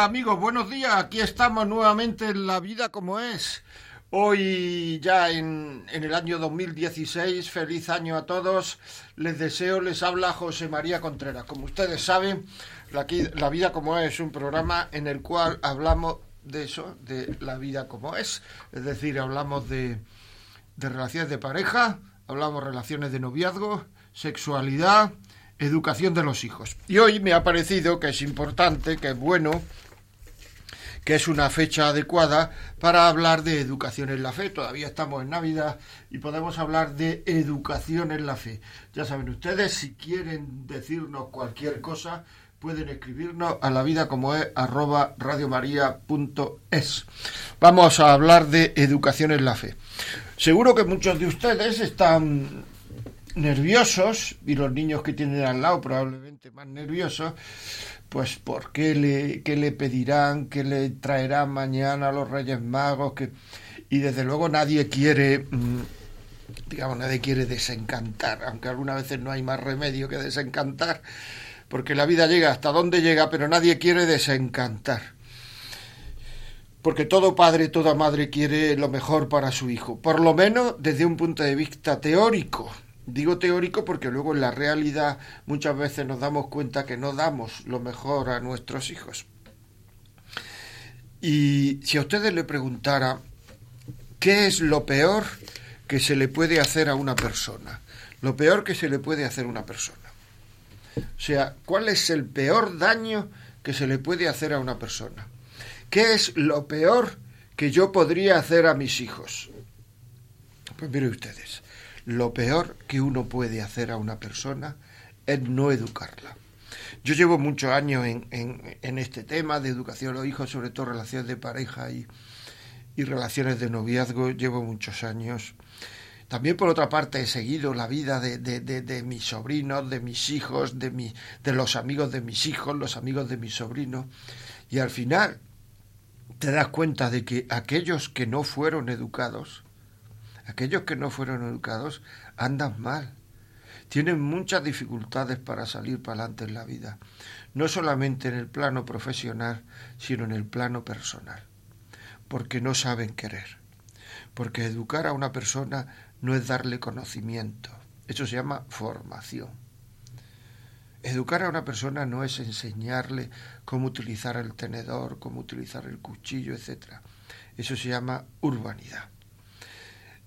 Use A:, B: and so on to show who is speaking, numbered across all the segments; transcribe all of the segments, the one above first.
A: Amigos, buenos días. Aquí estamos nuevamente en La vida como es. Hoy ya en, en, el año 2016, feliz año a todos. Les deseo, les habla José María Contreras. Como ustedes saben, la, la, vida como es un programa en el cual hablamos de eso, de la vida como es. Es decir, hablamos de, de relaciones de pareja, hablamos relaciones de noviazgo, sexualidad, educación de los hijos. Y hoy me ha parecido que es importante, que es bueno, que es una fecha adecuada para hablar de educación en la fe. Todavía estamos en Navidad y podemos hablar de educación en la fe. Ya saben ustedes, si quieren decirnos cualquier cosa, pueden escribirnos a la vida como es arroba radiomaria.es. Vamos a hablar de educación en la fe. Seguro que muchos de ustedes están nerviosos y los niños que tienen al lado probablemente más nerviosos, pues por qué le, qué le pedirán, qué le traerán mañana a los Reyes Magos, que y desde luego nadie quiere mm, digamos nadie quiere desencantar, aunque algunas veces no hay más remedio que desencantar porque la vida llega hasta donde llega, pero nadie quiere desencantar. Porque todo padre, toda madre quiere lo mejor para su hijo, por lo menos desde un punto de vista teórico. Digo teórico porque luego en la realidad muchas veces nos damos cuenta que no damos lo mejor a nuestros hijos. Y si a ustedes le preguntara qué es lo peor que se le puede hacer a una persona, lo peor que se le puede hacer a una persona. O sea, ¿cuál es el peor daño que se le puede hacer a una persona? ¿Qué es lo peor que yo podría hacer a mis hijos? Pues miren ustedes, lo peor que uno puede hacer a una persona es no educarla. Yo llevo muchos años en, en, este tema de educación de los hijos, sobre todo relaciones de pareja y, y relaciones de noviazgo, llevo muchos años también por otra parte he seguido la vida de, de, de, mis sobrinos, de mis hijos, de, mi, de los amigos de mis hijos, los amigos de mis sobrinos. Y al final te das cuenta de que aquellos que no fueron educados, aquellos que no fueron educados, andan mal. Tienen muchas dificultades para salir para adelante en la vida. No solamente en el plano profesional, sino en el plano personal. Porque no saben querer. Porque educar a una persona no es darle conocimiento, eso se llama formación. Educar a una persona no es enseñarle cómo utilizar el tenedor, cómo utilizar el cuchillo, etc. Eso se llama urbanidad.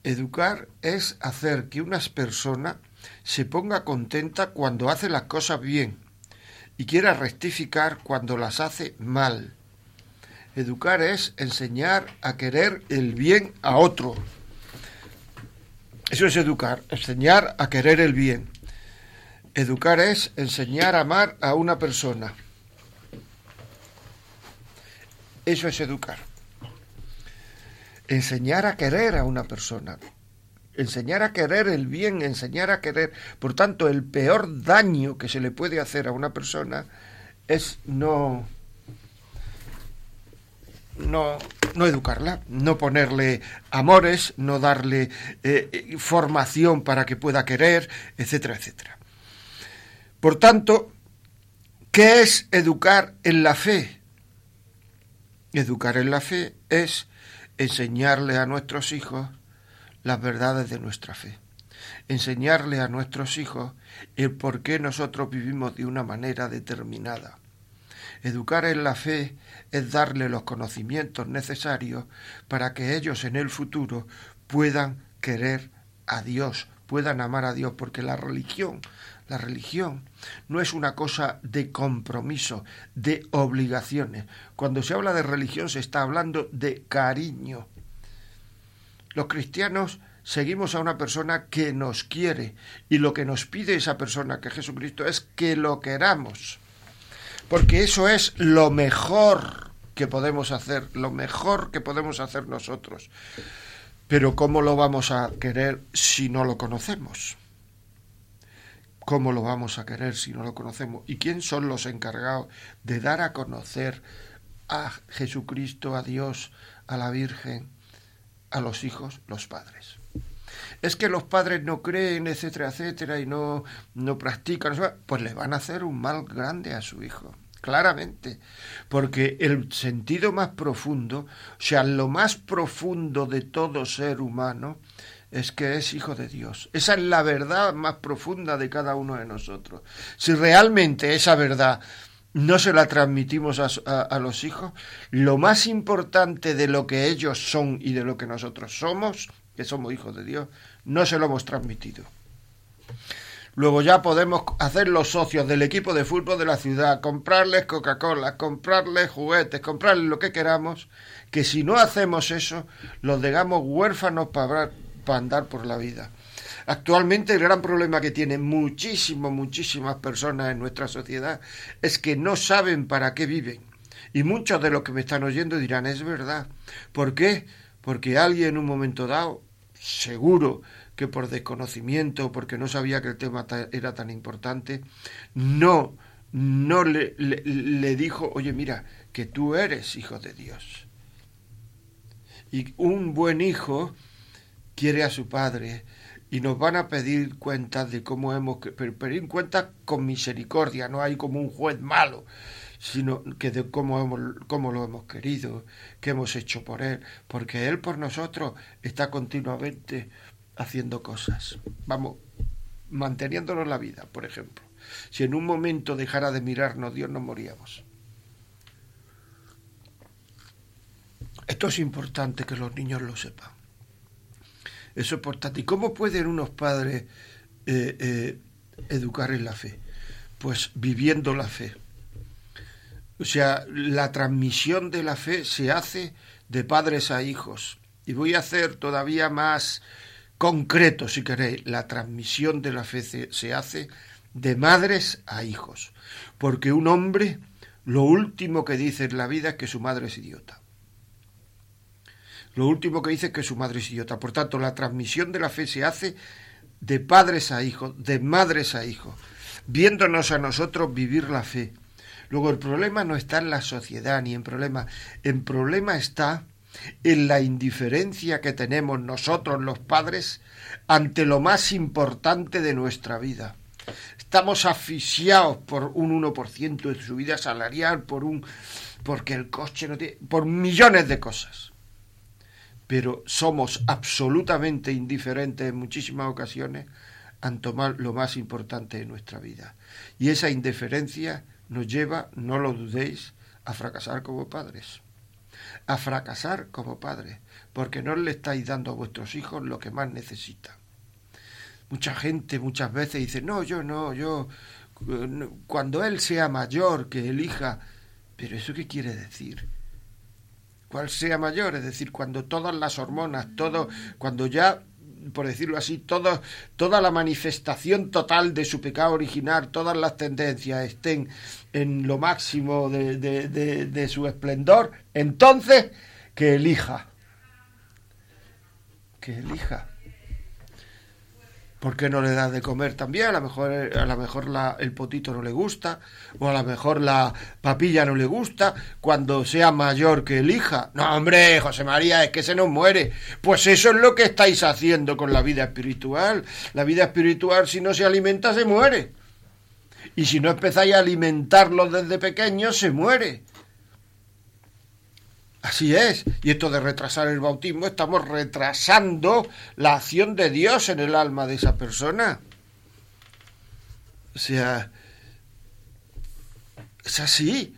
A: Educar es hacer que una persona se ponga contenta cuando hace las cosas bien y quiera rectificar cuando las hace mal. Educar es enseñar a querer el bien a otro, eso es educar, enseñar a querer el bien. Educar es enseñar a amar a una persona. Eso es educar. Enseñar a querer a una persona. Enseñar a querer el bien, enseñar a querer. Por tanto, el peor daño que se le puede hacer a una persona es no no, no educarla, no ponerle amores, no darle eh, formación para que pueda querer, etcétera, etcétera. Por tanto, ¿qué es educar en la fe? Educar en la fe es enseñarle a nuestros hijos las verdades de nuestra fe, enseñarle a nuestros hijos el por qué nosotros vivimos de una manera determinada. Educar en la fe es darle los conocimientos necesarios para que ellos en el futuro puedan querer a Dios, puedan amar a Dios, porque la religión, la religión no es una cosa de compromiso, de obligaciones. Cuando se habla de religión se está hablando de cariño. Los cristianos seguimos a una persona que nos quiere y lo que nos pide esa persona, que Jesucristo, es que lo queramos. Porque eso es lo mejor que podemos hacer, lo mejor que podemos hacer nosotros. Pero ¿cómo lo vamos a querer si no lo conocemos? ¿Cómo lo vamos a querer si no lo conocemos? ¿Y quién son los encargados de dar a conocer a Jesucristo, a Dios, a la Virgen, a los hijos, los padres? Es que los padres no creen, etcétera, etcétera, y no, no practican, pues le van a hacer un mal grande a su hijo claramente, porque el sentido más profundo, o sea, lo más profundo de todo ser humano, es que es hijo de Dios. Esa es la verdad más profunda de cada uno de nosotros. Si realmente esa verdad no se la transmitimos a, los hijos, lo más importante de lo que ellos son y de lo que nosotros somos, que somos hijos de Dios, no se lo hemos transmitido. Luego ya podemos hacer los socios del equipo de fútbol de la ciudad, comprarles Coca-Cola, comprarles juguetes, comprarles lo que queramos, que si no hacemos eso, los dejamos huérfanos para para andar por la vida. Actualmente el gran problema que tienen muchísimas, muchísimas personas en nuestra sociedad es que no saben para qué viven. Y muchos de los que me están oyendo dirán, es verdad. ¿Por qué? Porque alguien en un momento dado, seguro que por desconocimiento, porque no sabía que el tema era tan importante, no, no le, le dijo, oye, mira, que tú eres hijo de Dios. Y un buen hijo quiere a su padre y nos van a pedir cuentas de cómo hemos pedir cuentas con misericordia, no hay como un juez malo, sino que de cómo hemos cómo lo hemos querido, qué hemos hecho por él, porque él por nosotros está continuamente haciendo cosas. Vamos, manteniéndonos la vida, por ejemplo. Si en un momento dejara de mirarnos Dios, nos moríamos. Esto es importante que los niños lo sepan. Eso es. ¿Y cómo pueden unos padres eh, eh, educar en la fe? Pues viviendo la fe. O sea, la transmisión de la fe se hace de padres a hijos. Y voy a hacer todavía más concreto, si queréis. La transmisión de la fe se hace de madres a hijos. Porque un hombre, lo último que dice en la vida es que su madre es idiota. Lo último que dice es que su madre es idiota. Por tanto, la transmisión de la fe se hace de padres a hijos, de madres a hijos, viéndonos a nosotros vivir la fe. Luego el problema no está en la sociedad ni en problema, el problema está en la indiferencia que tenemos nosotros los padres ante lo más importante de nuestra vida. Estamos asfixiados por un 1% de su vida salarial, por un porque el coche no tiene, por millones de cosas pero somos absolutamente indiferentes en muchísimas ocasiones ante lo más importante de nuestra vida. Y esa indiferencia nos lleva, no lo dudéis, a fracasar como padres. A fracasar como padres, porque no le estáis dando a vuestros hijos lo que más necesitan. Mucha gente muchas veces dice, no, yo no, yo, cuando él sea mayor, que elija, pero ¿eso qué quiere decir? Cual sea mayor, es decir, cuando todas las hormonas, todo, cuando ya por decirlo así, todo, toda la manifestación total de su pecado original, todas las tendencias estén en lo máximo de, de, de su esplendor, entonces que elija. Que elija. ¿Por qué no le das de comer también? A lo mejor, a lo mejor la, el potito no le gusta, o a lo mejor la papilla no le gusta, cuando sea mayor que elija. No, hombre, José María, es que se nos muere. Pues eso es lo que estáis haciendo con la vida espiritual. La vida espiritual, si no se alimenta, se muere. Y si no empezáis a alimentarlo desde pequeño, se muere. Así es. Y esto de retrasar el bautismo, estamos retrasando la acción de Dios en el alma de esa persona. O sea, es así.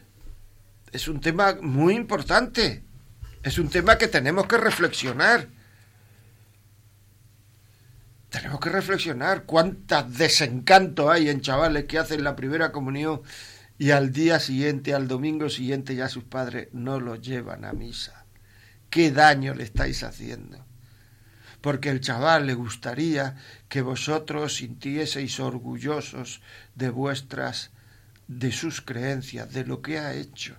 A: Es un tema muy importante. Es un tema que tenemos que reflexionar. Tenemos que reflexionar cuántas desencanto hay en chavales que hacen la primera comunión y al día siguiente, al domingo siguiente, ya sus padres no lo llevan a misa. ¿Qué daño le estáis haciendo? porque el chaval le gustaría que vosotros sintieseis orgullosos de vuestras, de sus creencias, de lo que ha hecho.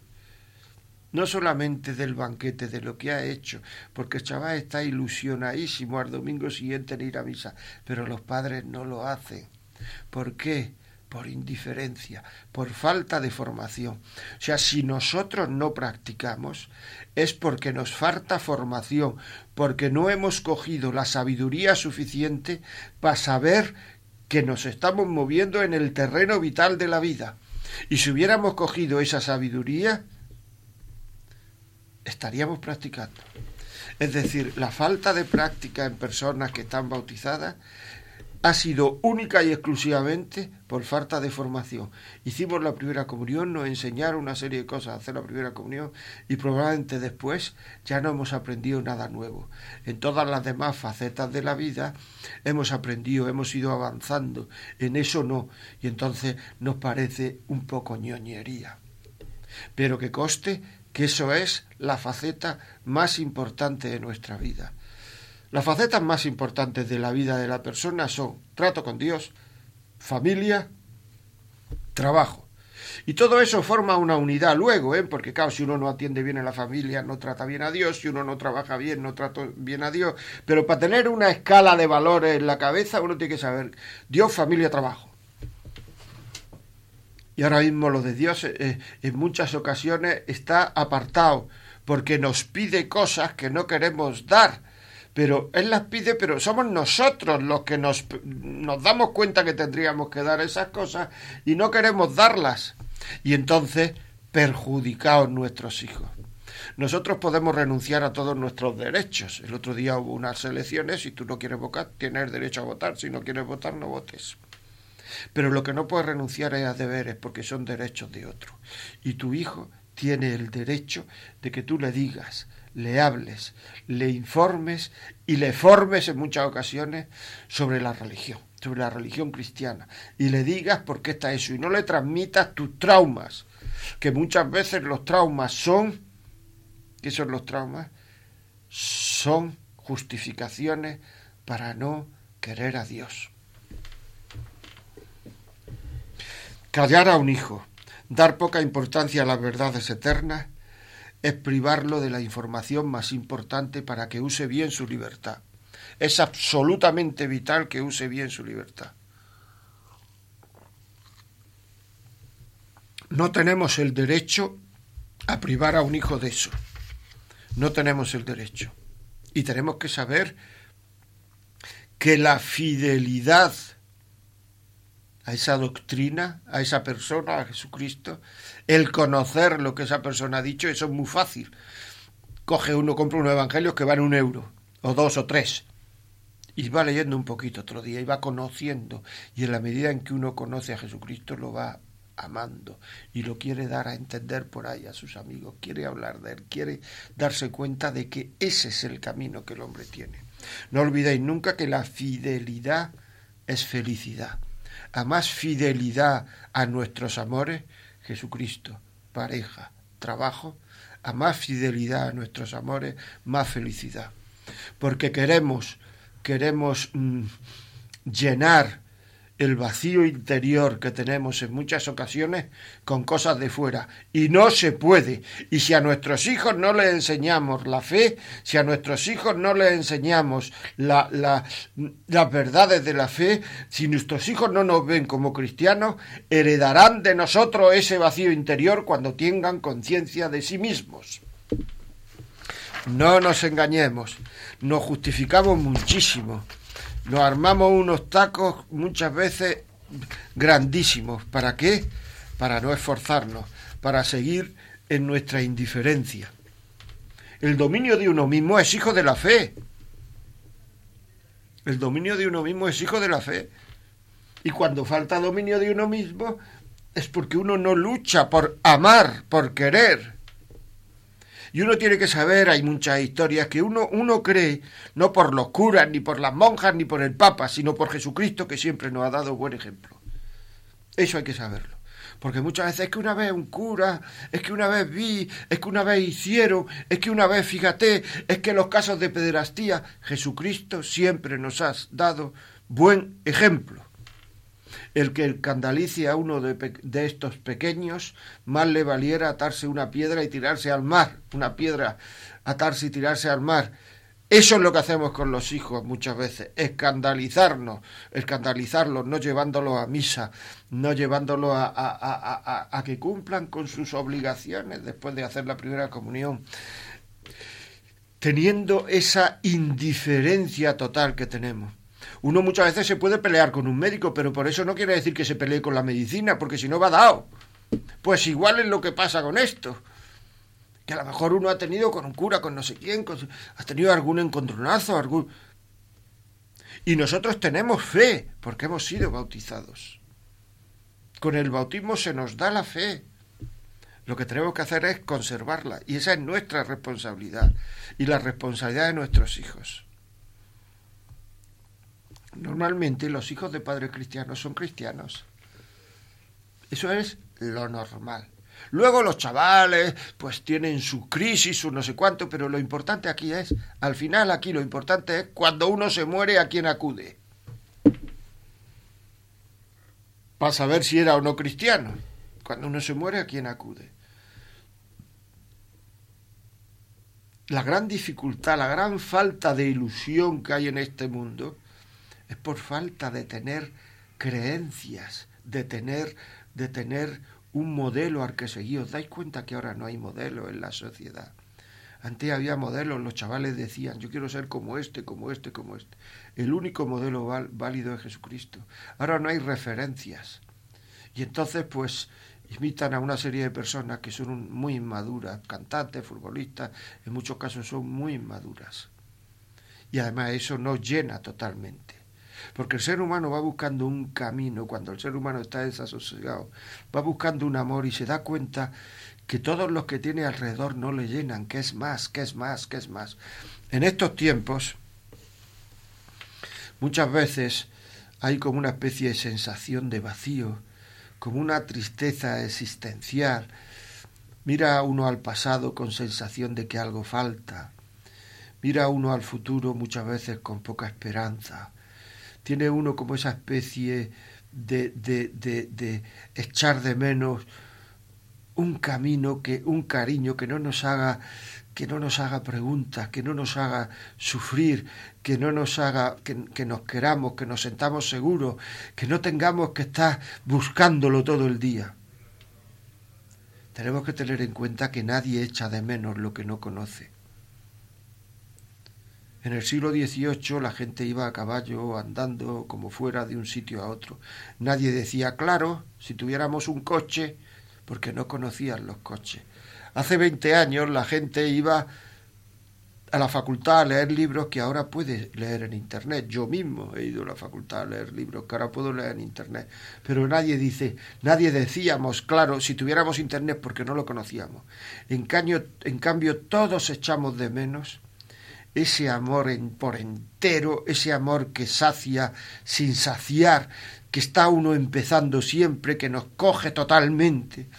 A: No solamente del banquete, de lo que ha hecho, porque el chaval está ilusionadísimo al domingo siguiente en ir a misa, pero los padres no lo hacen. ¿Por qué? Por indiferencia, por falta de formación. O sea, si nosotros no practicamos, es porque nos falta formación, porque no hemos cogido la sabiduría suficiente para saber que nos estamos moviendo en el terreno vital de la vida. Y si hubiéramos cogido esa sabiduría, estaríamos practicando. Es decir, la falta de práctica en personas que están bautizadas ha sido única y exclusivamente por falta de formación. Hicimos la primera comunión, nos enseñaron una serie de cosas a hacer la primera comunión y probablemente después ya no hemos aprendido nada nuevo. En todas las demás facetas de la vida hemos aprendido, hemos ido avanzando, en eso no, y entonces nos parece un poco ñoñería. Pero que coste que eso es la faceta más importante de nuestra vida. Las facetas más importantes de la vida de la persona son trato con Dios, familia, trabajo. Y todo eso forma una unidad luego, ¿eh? porque claro, si uno no atiende bien a la familia, no trata bien a Dios, si uno no trabaja bien, no trata bien a Dios. Pero para tener una escala de valores en la cabeza, uno tiene que saber Dios, familia, trabajo. Y ahora mismo lo de Dios eh, en muchas ocasiones está apartado, porque nos pide cosas que no queremos dar pero Él las pide, pero somos nosotros los que nos, damos cuenta que tendríamos que dar esas cosas y no queremos darlas. Y entonces perjudicados nuestros hijos. Nosotros podemos renunciar a todos nuestros derechos. El otro día hubo unas elecciones, si tú no quieres votar, tienes derecho a votar. Si no quieres votar, no votes. Pero lo que no puedes renunciar es a deberes, porque son derechos de otro. Y tu hijo tiene el derecho de que tú le digas, le hables, le informes y le formes en muchas ocasiones sobre la religión, sobre la religión cristiana, y le digas por qué está eso, y no le transmitas tus traumas, que muchas veces los traumas son, ¿qué son los traumas? Son justificaciones para no querer a Dios. Callar a un hijo, dar poca importancia a las verdades eternas, es privarlo de la información más importante para que use bien su libertad. Es absolutamente vital que use bien su libertad. No tenemos el derecho a privar a un hijo de eso. No tenemos el derecho. Y tenemos que saber que la fidelidad a esa doctrina, a esa persona, a Jesucristo, el conocer lo que esa persona ha dicho, eso es muy fácil. Coge uno, compra unos evangelios que van un euro, o dos o tres, y va leyendo un poquito otro día, y va conociendo, y en la medida en que uno conoce a Jesucristo lo va amando y lo quiere dar a entender por ahí a sus amigos, quiere hablar de él, quiere darse cuenta de que ese es el camino que el hombre tiene. No olvidéis nunca que la fidelidad es felicidad a más fidelidad a nuestros amores, Jesucristo, pareja, trabajo, a más fidelidad a nuestros amores, más felicidad. Porque queremos, queremos mm, llenar el vacío interior que tenemos en muchas ocasiones con cosas de fuera. Y no se puede. Y si a nuestros hijos no les enseñamos la fe, si a nuestros hijos no les enseñamos la, las verdades de la fe, si nuestros hijos no nos ven como cristianos, heredarán de nosotros ese vacío interior cuando tengan conciencia de sí mismos. No nos engañemos, nos justificamos muchísimo nos armamos unos tacos muchas veces grandísimos. ¿Para qué? Para no esforzarnos, para seguir en nuestra indiferencia. El dominio de uno mismo es hijo de la fe. El dominio de uno mismo es hijo de la fe. Y cuando falta dominio de uno mismo es porque uno no lucha por amar, por querer. Y uno tiene que saber, hay muchas historias, que uno, uno cree, no por los curas, ni por las monjas, ni por el Papa, sino por Jesucristo, que siempre nos ha dado buen ejemplo. Eso hay que saberlo. Porque muchas veces es que una vez un cura, es que una vez vi, es que una vez hicieron, es que una vez fíjate, es que los casos de pederastía, Jesucristo siempre nos ha dado buen ejemplo. El que escandalice a uno de, de, estos pequeños, más le valiera atarse una piedra y tirarse al mar, una piedra, atarse y tirarse al mar. Eso es lo que hacemos con los hijos muchas veces, escandalizarnos, escandalizarlos, no llevándolos a misa, no llevándolos a, que cumplan con sus obligaciones después de hacer la primera comunión, teniendo esa indiferencia total que tenemos. Uno muchas veces se puede pelear con un médico, pero por eso no quiere decir que se pelee con la medicina, porque si no va dado. Pues igual es lo que pasa con esto que a lo mejor uno ha tenido con un cura, con no sé quién, ha tenido algún encontronazo, algún... Y nosotros tenemos fe, porque hemos sido bautizados. Con el bautismo se nos da la fe. Lo que tenemos que hacer es conservarla, y esa es nuestra responsabilidad, y la responsabilidad de nuestros hijos. Normalmente los hijos de padres cristianos son cristianos. Eso es lo normal. Luego los chavales pues tienen su crisis, su no sé cuánto, pero lo importante aquí es, al final aquí lo importante es cuando uno se muere a quién acude. Para saber si era o no cristiano. Cuando uno se muere a quién acude. La gran dificultad, la gran falta de ilusión que hay en este mundo es por falta de tener creencias, de tener, de tener un modelo al que seguir. ¿Os dais cuenta que ahora no hay modelo en la sociedad? Antes había modelos, los chavales decían, yo quiero ser como este, como este, como este. El único modelo válido es Jesucristo. Ahora no hay referencias. Y entonces, pues, imitan a una serie de personas que son muy inmaduras, cantantes, futbolistas, en muchos casos son muy inmaduras. Y además eso nos llena totalmente. Porque el ser humano va buscando un camino, cuando el ser humano está desasosegado, va buscando un amor y se da cuenta que todos los que tiene alrededor no le llenan, que es más, que es más, que es más. En estos tiempos, muchas veces hay como una especie de sensación de vacío, como una tristeza existencial. Mira uno al pasado con sensación de que algo falta. Mira uno al futuro muchas veces con poca esperanza tiene uno como esa especie de, de, de, echar de menos un camino que un cariño que no nos haga que no nos haga preguntas, que no nos haga sufrir, que no nos haga que, que, nos queramos, que nos sentamos seguros, que no tengamos que estar buscándolo todo el día. Tenemos que tener en cuenta que nadie echa de menos lo que no conoce. En el siglo XVIII la gente iba a caballo andando como fuera de un sitio a otro. Nadie decía, claro, si tuviéramos un coche, porque no conocían los coches. Hace 20 años la gente iba a la facultad a leer libros que ahora puede leer en Internet. Yo mismo he ido a la facultad a leer libros que ahora puedo leer en Internet. Pero nadie dice, nadie decíamos, claro, si tuviéramos Internet porque no lo conocíamos. En cambio, en cambio todos echamos de menos ese amor por entero, ese amor que sacia sin saciar, que está uno empezando siempre, que nos coge totalmente.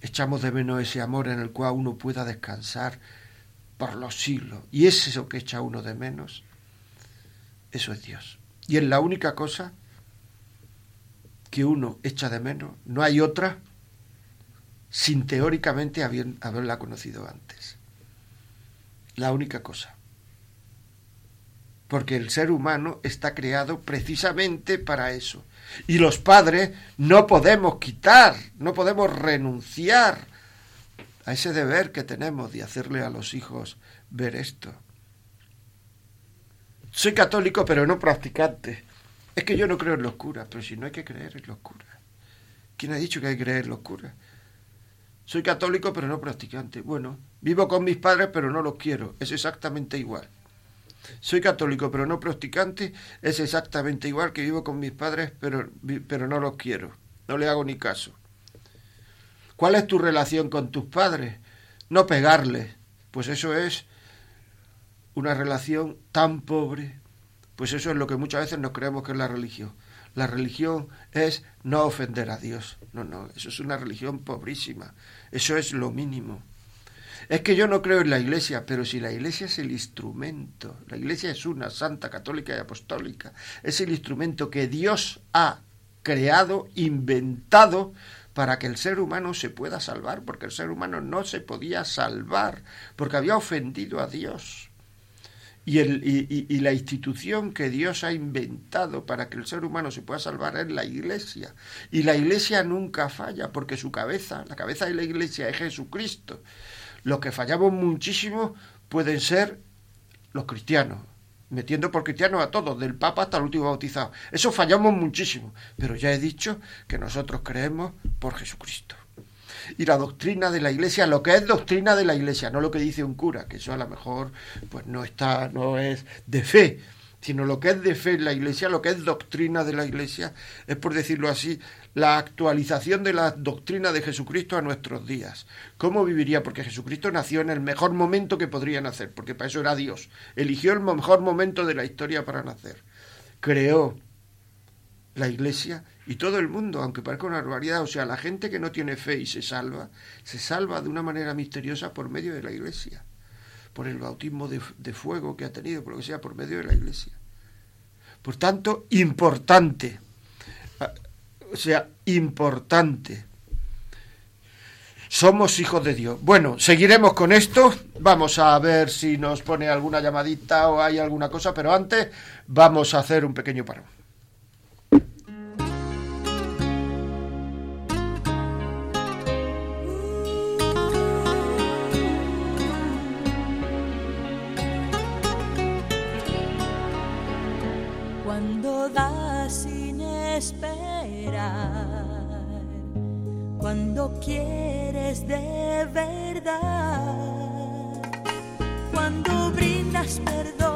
A: Echamos de menos ese amor en el cual uno pueda descansar por los siglos. Y es eso que echa uno de menos. Eso es Dios. Y es la única cosa que uno echa de menos. No hay otra sin teóricamente haberla conocido antes la única cosa. Porque el ser humano está creado precisamente para eso. Y los padres no podemos quitar, no podemos renunciar a ese deber que tenemos de hacerle a los hijos ver esto. Soy católico pero no practicante. Es que yo no creo en los curas, pero si no hay que creer en los curas. ¿Quién ha dicho que hay que creer en los curas? Soy católico pero no practicante. Bueno, vivo con mis padres pero no los quiero. Es exactamente igual. Soy católico pero no practicante. Es exactamente igual que vivo con mis padres pero, pero no los quiero. No le hago ni caso. ¿Cuál es tu relación con tus padres? No pegarles. Pues eso es una relación tan pobre. Pues eso es lo que muchas veces nos creemos que es la religión. la religión es no ofender a Dios. No, no, eso es una religión pobrísima. Eso es lo mínimo. Es que yo no creo en la iglesia, pero si la iglesia es el instrumento, la iglesia es una santa, católica y apostólica, es el instrumento que Dios ha creado, inventado, para que el ser humano se pueda salvar, porque el ser humano no se podía salvar, porque había ofendido a Dios. Y, el, y, la institución que Dios ha inventado para que el ser humano se pueda salvar es la iglesia. Y la iglesia nunca falla, porque su cabeza, la cabeza de la iglesia es Jesucristo. Los que fallamos muchísimo pueden ser los cristianos, metiendo por cristianos a todos, del Papa hasta el último bautizado. Eso fallamos muchísimo, pero ya he dicho que nosotros creemos por Jesucristo. Y la doctrina de la Iglesia, lo que es doctrina de la Iglesia, no lo que dice un cura, que eso a lo mejor pues no está, no es de fe, sino lo que es de fe en la Iglesia, lo que es doctrina de la Iglesia, es por decirlo así, la actualización de la doctrina de Jesucristo a nuestros días. ¿Cómo viviría? Porque Jesucristo nació en el mejor momento que podría nacer, porque para eso era Dios. Eligió el mejor momento de la historia para nacer. Creó la Iglesia y todo el mundo, aunque parezca una barbaridad, o sea, la gente que no tiene fe y se salva, se salva de una manera misteriosa por medio de la Iglesia por el bautismo de, fuego que ha tenido, por lo que sea, por medio de la Iglesia. Por tanto, importante. Ah, o sea, importante. Somos hijos de Dios. Bueno, seguiremos con esto. Vamos a ver si nos pone alguna llamadita o hay alguna cosa, pero antes vamos a hacer un pequeño paro.
B: cuando quieres de verdad, cuando brindas perdón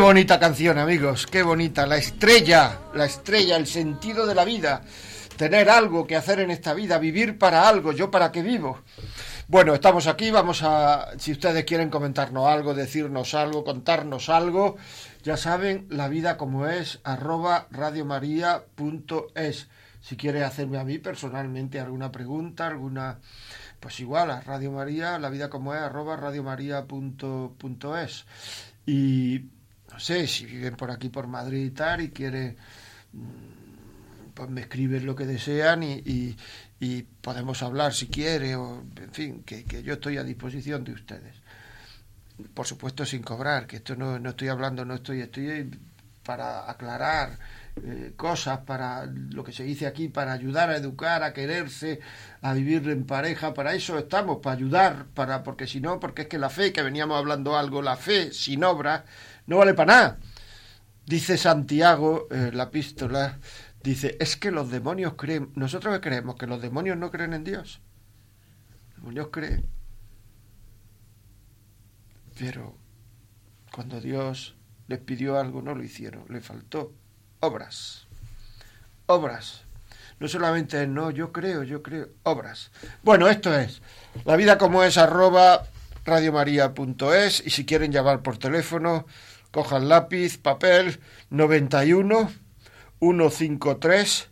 A: Bonita canción, amigos, qué bonita. La estrella, la estrella, el sentido de la vida. Tener algo que hacer en esta vida, vivir para algo, yo para qué vivo. Bueno, estamos aquí, vamos a, si ustedes quieren comentarnos algo, decirnos algo, contarnos algo, ya saben, la vida como es, arroba radiomaria.es. Si quiere hacerme a mí personalmente alguna pregunta, alguna, pues igual, a Radio María, la vida como es, arroba radiomaria.es. Y sé, si viven por aquí, por Madrid y tal, y quieren, mm, pues me escriben lo que desean y, podemos hablar si quiere, o en fin, que, yo estoy a disposición de ustedes. Por supuesto sin cobrar, que esto no, no estoy hablando, no estoy, estoy para aclarar eh, cosas, para lo que se dice aquí, para ayudar a educar, a quererse, a vivir en pareja, para eso estamos, para ayudar, para porque si no, porque es que la fe, que veníamos hablando algo, la fe sin obra, no vale para nada. Dice Santiago, eh, la epístola, dice, es que los demonios creen, nosotros creemos que los demonios no creen en Dios. Los demonios creen. Pero cuando Dios les pidió algo no lo hicieron, le faltó obras. Obras. No solamente no, yo creo, yo creo, obras. Bueno, esto es la vida como es arroba radiomaria.es y si quieren llamar por teléfono, cojan lápiz, papel 91 153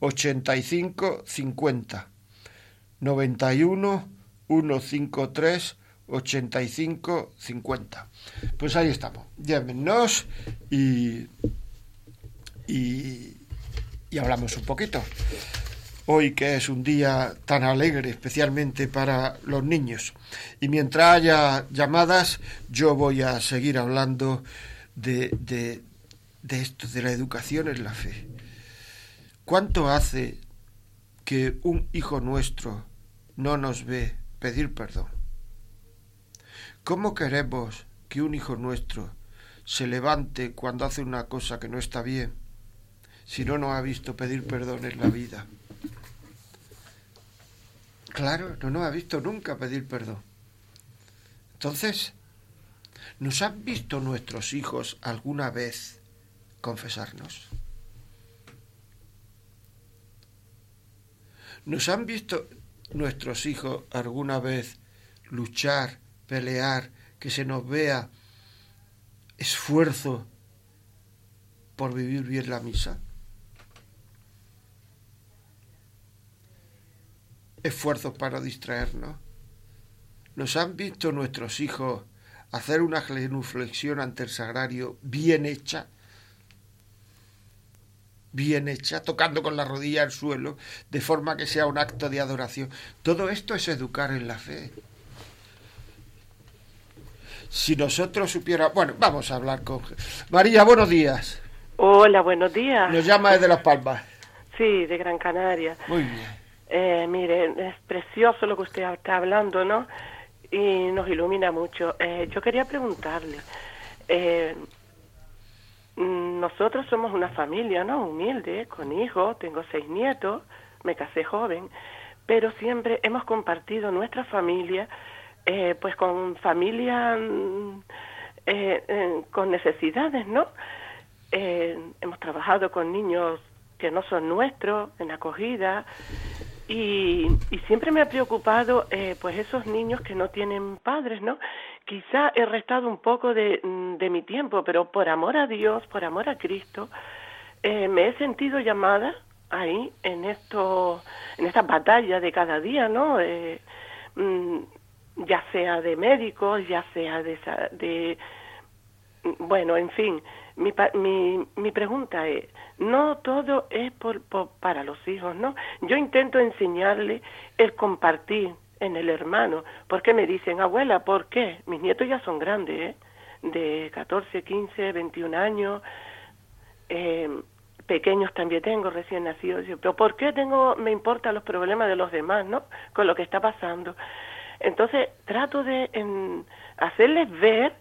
A: 85 50. 91 153 85 50. Pues ahí estamos. Llámenos y, y, y hablamos un poquito. Hoy que es un día tan alegre, especialmente para los niños. Y mientras haya llamadas, yo voy a seguir hablando de, de, de esto, de la educación en la fe. ¿Cuánto hace que un hijo nuestro no nos ve pedir perdón? ¿Cómo queremos que un hijo nuestro se levante cuando hace una cosa que no está bien si no nos ha visto pedir perdón en la vida? Claro, no nos ha visto nunca pedir perdón. Entonces, ¿nos han visto nuestros hijos alguna vez confesarnos? ¿Nos han visto nuestros hijos alguna vez luchar, pelear, que se nos vea esfuerzo por vivir bien la misa? Esfuerzos para distraernos. ¿Nos han visto nuestros hijos hacer una genuflexión ante el sagrario bien hecha? bien hecha, tocando con la rodilla el suelo, de forma que sea un acto de adoración. Todo esto es educar en la fe. Si nosotros supiéramos... Bueno, vamos a hablar con... María, buenos días.
C: Hola, buenos días.
A: Nos llama desde Las Palmas.
C: Sí, de Gran Canaria.
A: Muy bien.
C: Eh, mire, es precioso lo que usted está hablando, ¿no? Y nos ilumina mucho. Eh, yo quería preguntarle, eh, nosotros somos una familia, ¿no? Humilde, con hijos, tengo seis nietos, me casé joven, pero siempre hemos compartido nuestra familia, eh, pues con familia mm, eh, con necesidades, ¿no? Eh, hemos trabajado con niños que no son nuestros, en acogida, y, y siempre me ha preocupado eh, pues esos niños que no tienen padres, ¿no? Quizá he restado un poco de, mm, de mi tiempo, pero por amor a Dios, por amor a Cristo, eh, me he sentido llamada ahí en esto, en esta batalla de cada día, ¿no? Eh, mm, ya sea de médicos, ya sea de, de bueno, en fin, mi, mi, mi pregunta es, no todo es por, por- para los hijos, ¿no? Yo intento enseñarle el compartir en el hermano, porque me dicen, abuela, ¿por qué? Mis nietos ya son grandes, ¿eh? De 14, 15, 21 años, eh, pequeños también tengo, recién nacidos, pero ¿por qué tengo, me importan los problemas de los demás, ¿no? Con lo que está pasando. Entonces, trato de hacerles ver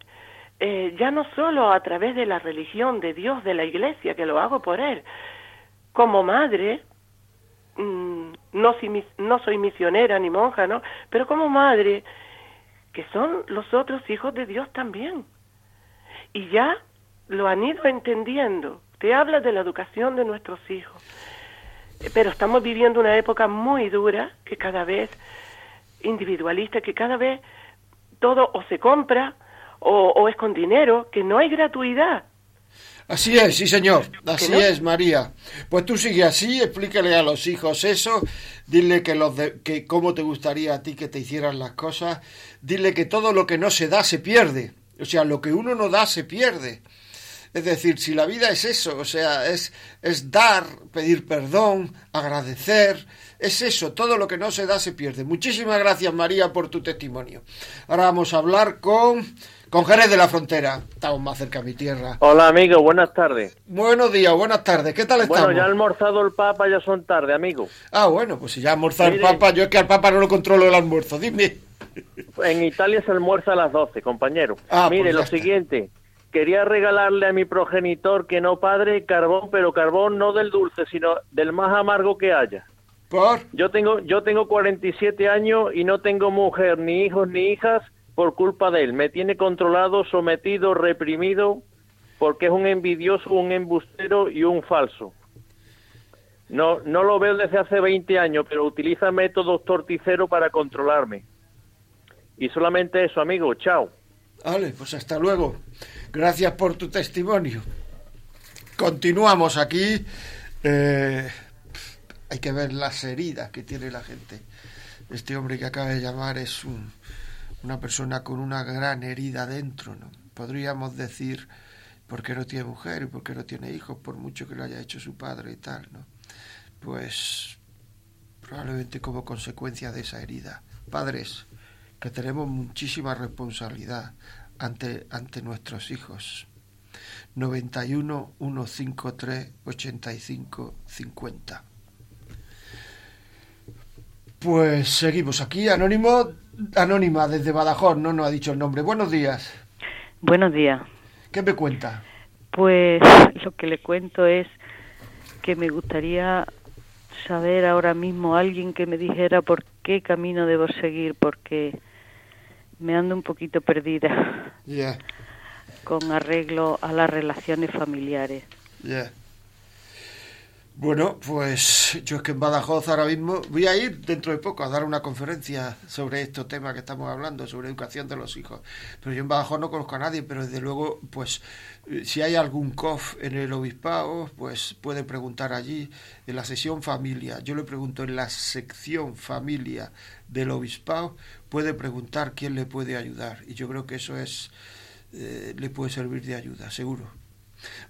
C: eh, ya no solo a través de la religión, de Dios, de la iglesia, que lo hago por Él, como madre, mm, no, mis- no soy misionera ni monja, ¿no? Pero como madre, que son los otros hijos de Dios también. Y ya lo han ido entendiendo. Te habla de la educación de nuestros hijos. Eh, Pero estamos viviendo una época muy dura, que cada vez individualista, que cada vez todo o se compra o, o es con dinero, que no hay gratuidad.
A: Así es, sí señor, así
C: no?
A: es María. Pues tú sigue así, explícale a los hijos eso, dile que los de, que cómo te gustaría a ti que te hicieran las cosas, dile que todo lo que no se da se pierde, o sea, lo que uno no da se pierde. Es decir, si la vida es eso, o sea, es, es dar, pedir perdón, agradecer, es eso, todo lo que no se da se pierde. Muchísimas gracias María por tu testimonio. Ahora vamos a hablar con, con Jerez de la Frontera, estamos más cerca de mi tierra.
D: Hola amigo, buenas tardes.
A: Buenos días, buenas tardes. ¿Qué tal estamos?
D: Bueno, ya ha almorzado el Papa, ya son tarde, amigo.
A: Ah, bueno, pues si ya ha almorzado el. Papa, yo es que al Papa no lo controlo el almuerzo. Dime.
D: En Italia se almuerza a las 12, compañero.
A: Ah,
D: Mire,
A: pues
D: lo
A: está.
D: siguiente. Quería regalarle a mi progenitor, que no padre, carbón, pero carbón no del dulce, sino del más amargo que haya.
A: Por.
D: Yo tengo, yo tengo 47 años y no tengo mujer, ni hijos, ni hijas por culpa de él. Me tiene controlado, sometido, reprimido, porque es un envidioso, un embustero y un falso. No, no lo veo desde hace 20 años, pero utiliza métodos torticeros para controlarme. Y solamente eso, amigo. Chao.
A: Vale, pues hasta luego. Gracias por tu testimonio. Continuamos aquí. Eh, hay que ver las heridas que tiene la gente. Este hombre que acaba de llamar es un, una persona con una gran herida dentro. Podríamos decir, ¿por qué no tiene mujer y por qué no tiene hijos? Por mucho que lo haya hecho su padre y tal. ¿no? Pues probablemente como consecuencia de esa herida. Padres, que tenemos muchísima responsabilidad ante, ante nuestros hijos. 91 153 85 50. Pues seguimos aquí, anónimo, anónima desde Badajoz, no nos ha dicho el nombre. Buenos días.
E: Buenos días.
A: ¿Qué me cuenta?
E: Pues lo que le cuento es que me gustaría saber ahora mismo alguien que me dijera por qué camino debo seguir, porque me ando un poquito perdida. Con arreglo a las relaciones familiares.
A: Bueno, pues yo es que en Badajoz ahora mismo voy a ir dentro de poco a dar una conferencia sobre este tema que estamos hablando, sobre educación de los hijos. Pero yo en Badajoz no conozco a nadie, pero desde luego, pues eh, si hay algún COF en el obispado, pues puede preguntar allí en la sesión familia. Yo le pregunto en la sección familia del obispado, puede preguntar quién le puede ayudar. Y yo creo que eso es eh, le puede servir de ayuda, seguro.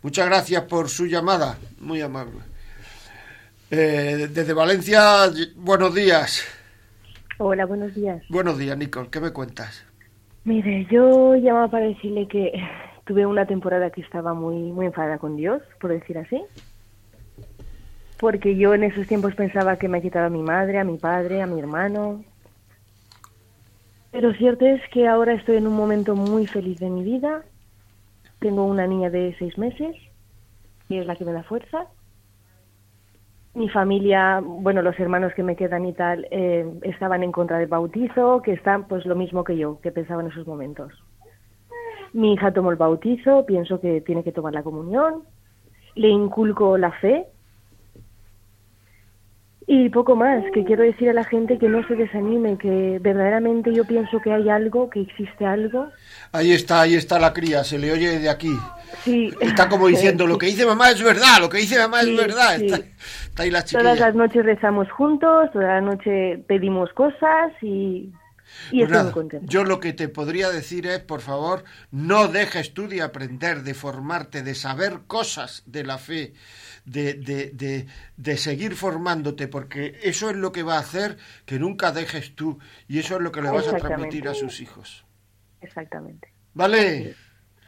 A: Muchas gracias por su llamada, muy amable. Eh, desde Valencia, buenos días.
F: Hola, buenos días.
A: Buenos días, Nicole, ¿qué me cuentas?
F: Mire, yo llamaba para decirle que tuve una temporada que estaba muy, muy enfadada con Dios, por decir así. Porque yo en esos tiempos pensaba que me quitaba a mi madre, a mi padre, a mi hermano. Pero cierto es que ahora estoy en un momento muy feliz de mi vida. Tengo una niña de seis meses y es la que me da fuerza. Mi familia, bueno, los hermanos que me quedan y tal, eh, estaban en contra del bautizo, que están pues lo mismo que yo, que pensaba en esos momentos. Mi hija tomó el bautizo, pienso que tiene que tomar la comunión, le inculco la fe y poco más, que quiero decir a la gente que no se desanime, que verdaderamente yo pienso que hay algo, que existe algo.
A: Ahí está, ahí está la cría, se le oye de aquí.
F: Sí.
A: Está como diciendo, lo que dice mamá es verdad, lo que dice mamá
F: Sí,
A: es verdad.
F: sí.
A: Está, está ahí la
F: Todas las noches rezamos juntos, toda la noche pedimos cosas y, y
A: Pues nada,
F: muy
A: yo lo que te podría decir es, por favor, no dejes tú de aprender, de formarte, de saber cosas de la fe, de, de, de, de seguir formándote, porque eso es lo que va a hacer que nunca dejes tú y eso es lo que le vas a transmitir a sus hijos.
F: Exactamente.
A: ¿Vale?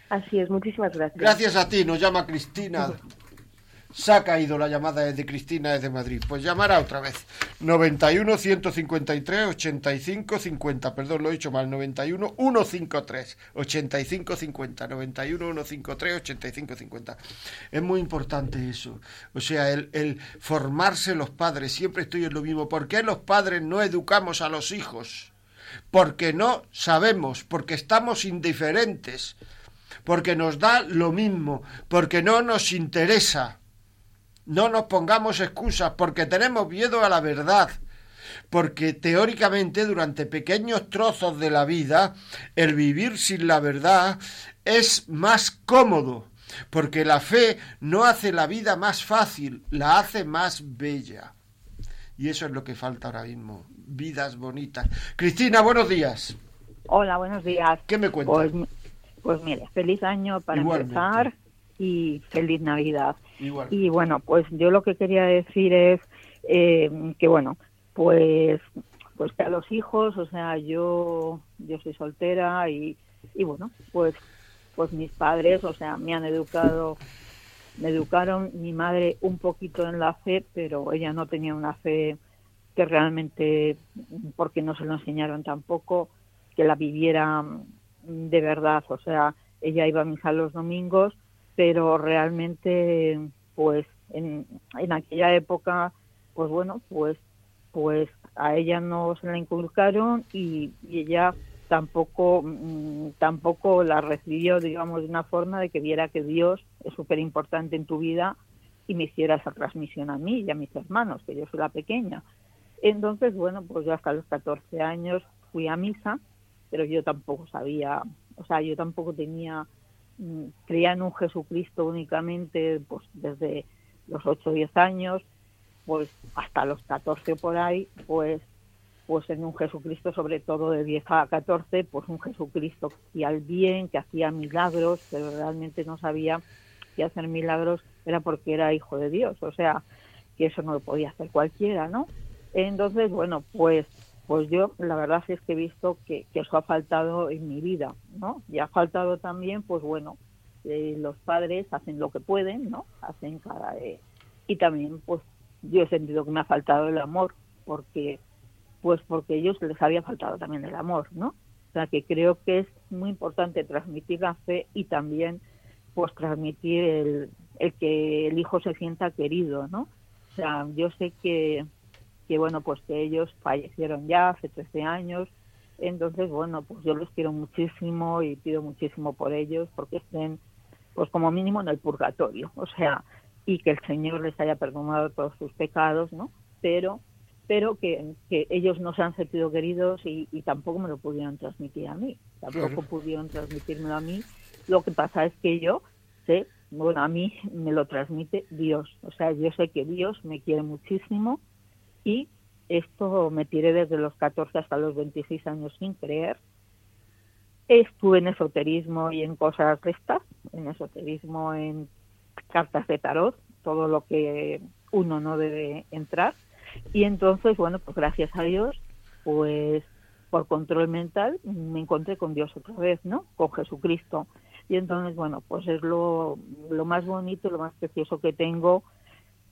F: Así es, muchísimas gracias.
A: Gracias a ti, nos llama Cristina. Se ha caído la llamada de Cristina desde Madrid. Pues llamará otra vez. 91 153 85 50. Perdón, lo he dicho mal. 91 153 85 50. 91 153 85 50. Es muy importante eso. O sea, el formarse los padres. Siempre estoy en lo mismo. ¿Por qué los padres no educamos a los hijos? Porque no sabemos, porque estamos indiferentes porque nos da lo mismo, porque no nos interesa. No nos pongamos excusas, porque tenemos miedo a la verdad, porque teóricamente durante pequeños trozos de la vida el vivir sin la verdad es más cómodo, porque la fe no hace la vida más fácil, la hace más bella. Y eso es lo que falta ahora mismo, vidas bonitas. Cristina, buenos días.
G: Hola, buenos días.
A: ¿Qué me cuentas?
G: Pues, pues mire, feliz año para
A: Igualmente.
G: empezar y feliz Navidad. Y bueno, pues yo lo que quería decir es eh, que bueno, pues pues que a los hijos, o sea, yo yo soy soltera y, y bueno, pues pues mis padres, o sea, me han educado me educaron mi madre un poquito en la fe, pero ella no tenía una fe que realmente, porque no se lo enseñaron tampoco, que la viviera mm, de verdad. O sea, ella iba a misa los domingos, pero realmente, pues, en, aquella época, pues bueno, pues, pues a ella no se la inculcaron y, ella tampoco mm, tampoco la recibió digamos de una forma de que viera que Dios es súper importante en tu vida y me hiciera esa transmisión a mí y a mis hermanos que yo soy la pequeña. Entonces bueno pues yo hasta los 14 años fui a misa pero yo tampoco sabía, o sea, yo tampoco tenía, creía en un Jesucristo únicamente pues desde los 8 o 10 años, pues hasta los 14 por ahí, pues pues en un Jesucristo, sobre todo de 10 a 14, pues un Jesucristo que hacía el bien, que hacía milagros, pero realmente no sabía que hacer milagros era porque era hijo de Dios, o sea, que eso no lo podía hacer cualquiera, ¿no? Entonces, bueno, pues pues yo la verdad es que he visto que, eso ha faltado en mi vida, ¿no? Y ha faltado también, pues bueno, eh, los padres hacen lo que pueden, ¿no? Hacen cada... Eh, y también, pues yo he sentido que me ha faltado el amor, porque pues porque ellos les había faltado también el amor, ¿no? O sea que creo que es muy importante transmitir la fe y también pues transmitir el, el que el hijo se sienta querido, ¿no? O sea, yo sé que, que bueno, pues que ellos fallecieron ya hace 13 años, entonces bueno, pues yo los quiero muchísimo y pido muchísimo por ellos porque estén pues como mínimo en el purgatorio, o sea, y que el Señor les haya perdonado todos sus pecados, ¿no? Pero pero que, ellos no se han sentido queridos y, tampoco me lo pudieron transmitir a mí, tampoco pudieron transmitírmelo a mí. Lo que pasa es que yo sé, bueno, a mí me lo transmite Dios, o sea, yo sé que Dios me quiere muchísimo y esto me tiré desde los 14 hasta los 26 años sin creer. Estuve en esoterismo y en cosas de estas, en esoterismo, en cartas de tarot, todo lo que uno no debe entrar y entonces, bueno, pues gracias a Dios, pues por control mental me encontré con Dios otra vez, ¿no? Con Jesucristo. Y entonces, bueno, pues es lo, lo más bonito, lo más precioso que tengo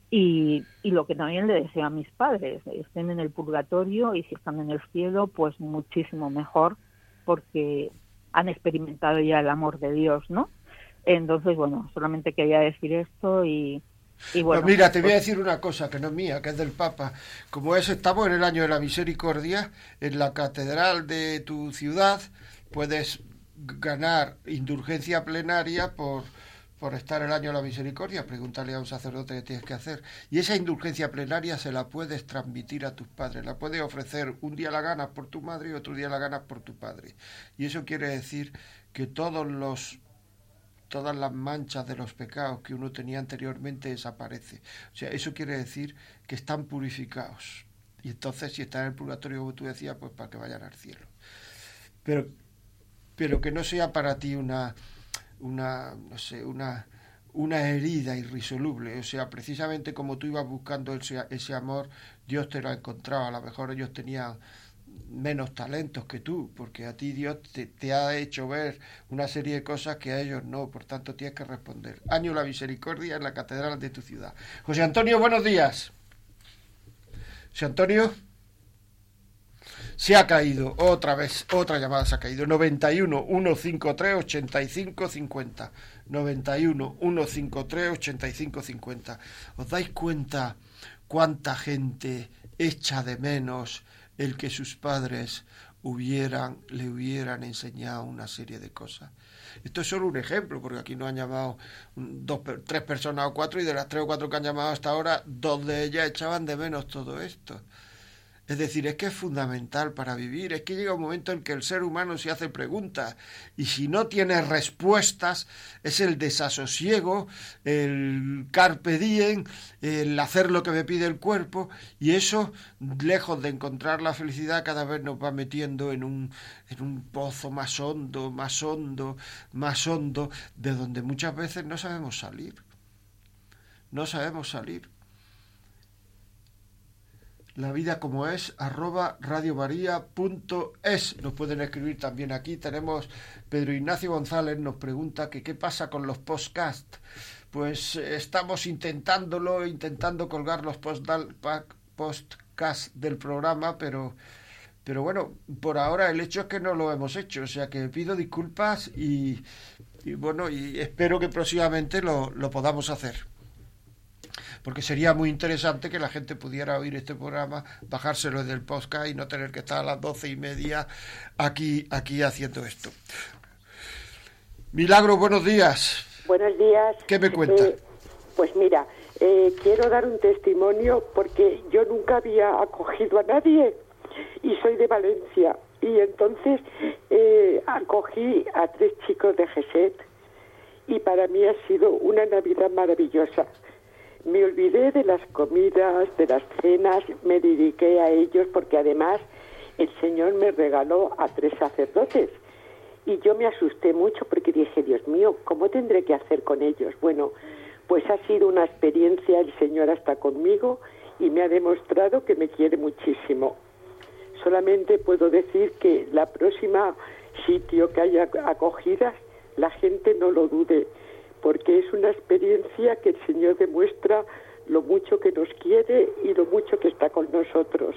G: y, y lo que también le deseo a mis padres, estén en el purgatorio y si están en el cielo, pues muchísimo mejor porque han experimentado ya el amor de Dios, ¿no? Entonces, bueno, solamente quería decir esto y,
A: pues mira, te voy a pues decir una cosa que no es mía, que es del Papa. Como es, estamos en el año de la misericordia, en la catedral de tu ciudad puedes ganar indulgencia plenaria por, por estar el año de la misericordia. Pregúntale a un sacerdote qué tienes que hacer. Y esa indulgencia plenaria se la puedes transmitir a tus padres. La puedes ofrecer un día la ganas por tu madre y otro día la ganas por tu padre. Y eso quiere decir que todos los todas las manchas de los pecados que uno tenía anteriormente desaparece. O sea, eso quiere decir que están purificados. Y entonces, si están en el purgatorio, como tú decías, pues para que vayan al cielo. Pero, pero que no sea para ti una, una no sé, una, una herida irresoluble. O sea, precisamente como tú ibas buscando ese, ese amor, Dios te lo ha encontrado. A lo mejor ellos tenían menos talentos que tú, porque a ti Dios te, ha hecho ver una serie de cosas que a ellos no, por tanto tienes que responder. Año la misericordia en la catedral de tu ciudad. José Antonio, buenos días. José Antonio. Se ha caído, otra vez, otra llamada se ha caído. 91 153 85 50. 91 153 85 50. ¿Os dais cuenta cuánta gente echa de menos el que sus padres hubieran, le hubieran enseñado una serie de cosas. Esto es solo un ejemplo, porque aquí nos han llamado dos, tres personas o cuatro, y de las tres o cuatro que han llamado hasta ahora, dos de ellas echaban de menos todo esto. Es decir, es que es fundamental para vivir, es que llega un momento en que el ser humano se hace preguntas y si no tiene respuestas es el desasosiego, el carpe diem, el hacer lo que me pide el cuerpo y eso, lejos de encontrar la felicidad, cada vez nos va metiendo en un, en un pozo más hondo, más hondo, más hondo, de donde muchas veces no sabemos salir. No sabemos salir la vida como es, arroba radiovaría.es. Nos pueden escribir también aquí. Tenemos Pedro Ignacio González, nos pregunta que qué pasa con los podcasts. Pues eh, estamos intentándolo, intentando colgar los podcasts del programa, pero, pero bueno, por ahora el hecho es que no lo hemos hecho. O sea que pido disculpas y, bueno, y espero que próximamente lo, lo podamos hacer porque sería muy interesante que la gente pudiera oír este programa, bajárselo del podcast y no tener que estar a las doce y media aquí, aquí haciendo esto. Milagro, buenos días.
H: Buenos días.
A: ¿Qué me cuenta?
H: Eh, pues mira, eh, quiero dar un testimonio porque yo nunca había acogido a nadie y soy de Valencia Y entonces eh, acogí a tres chicos de GESET y para mí ha sido una Navidad maravillosa. Me olvidé de las comidas, de las cenas, me dediqué a ellos porque además el Señor me regaló a tres sacerdotes. Y yo me asusté mucho porque dije, Dios mío, ¿cómo tendré que hacer con ellos? Bueno, pues ha sido una experiencia, el Señor está conmigo y me ha demostrado que me quiere muchísimo. Solamente puedo decir que la próxima sitio que haya acogidas, la gente no lo dude, porque es una experiencia que el Señor demuestra lo mucho que nos quiere y lo mucho que está con nosotros.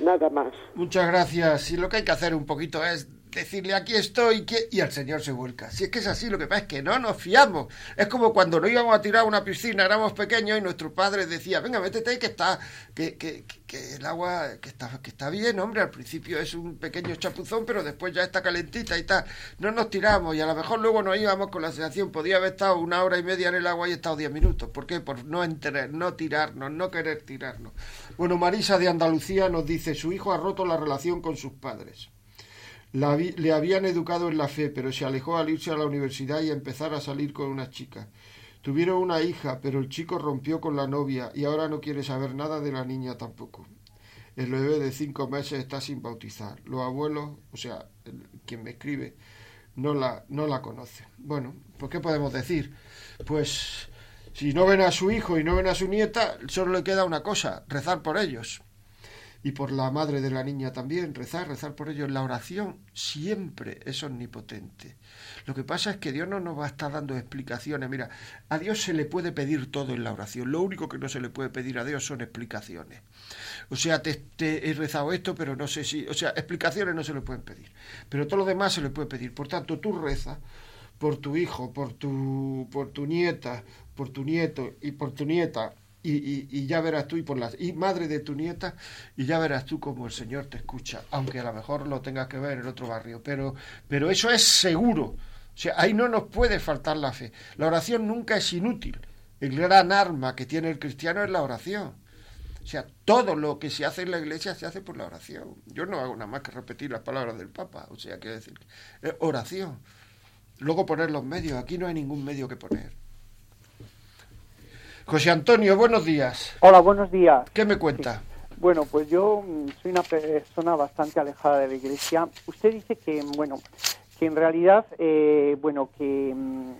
H: Nada más.
A: Muchas gracias. Y lo que hay que hacer un poquito es decirle aquí estoy y el Señor se vuelca. Si es que es así, lo que pasa es que no nos fiamos. Es como cuando nos íbamos a tirar a una piscina, éramos pequeños y nuestro padre decía, venga, métete que está, que, que, que el agua que está, que está bien, hombre, al principio es un pequeño chapuzón, pero después ya está calentita y tal. No nos tiramos y a lo mejor luego nos íbamos con la sensación, podía haber estado una hora y media en el agua y estado diez minutos. ¿Por qué? Por no entender, no tirarnos, no querer tirarnos. Bueno, Marisa de Andalucía nos dice, su hijo ha roto la relación con sus padres. La le habían educado en la fe, pero se alejó al irse a la universidad y a empezar a salir con una chica. Tuvieron una hija, pero el chico rompió con la novia y ahora no quiere saber nada de la niña tampoco. El bebé de cinco meses está sin bautizar. Los abuelos, o sea, el- quien me escribe, no la, no la conoce. Bueno, pues ¿qué podemos decir? Pues si no ven a su hijo y no ven a su nieta, solo le queda una cosa, rezar por ellos y por la madre de la niña también, rezar, rezar por ellos. La oración siempre es omnipotente. Lo que pasa es que Dios no nos va a estar dando explicaciones. Mira, a Dios se le puede pedir todo en la oración. Lo único que no se le puede pedir a Dios son explicaciones. O sea, te, he rezado esto, pero no sé si... O sea, explicaciones no se le pueden pedir. Pero todo lo demás se le puede pedir. Por tanto, tú rezas por tu hijo, por tu, por tu nieta, por tu nieto y por tu nieta y, y- y ya verás tú y por la y madre de tu nieta y ya verás tú cómo el Señor te escucha, aunque a lo mejor lo tengas que ver en otro barrio, pero pero eso es seguro. O sea, ahí no nos puede faltar la fe. La oración nunca es inútil. El gran arma que tiene el cristiano es la oración. O sea, todo lo que se hace en la iglesia se hace por la oración. Yo no hago nada más que repetir las palabras del Papa. O sea, quiero decir, eh, oración. Luego poner los medios. Aquí no hay ningún medio que poner. José Antonio, buenos días.
I: Hola, buenos días.
A: ¿Qué me cuenta?
I: Bueno, pues yo mm, soy una persona bastante alejada de la iglesia. Usted dice que, bueno, que en realidad, eh, bueno, que, mm,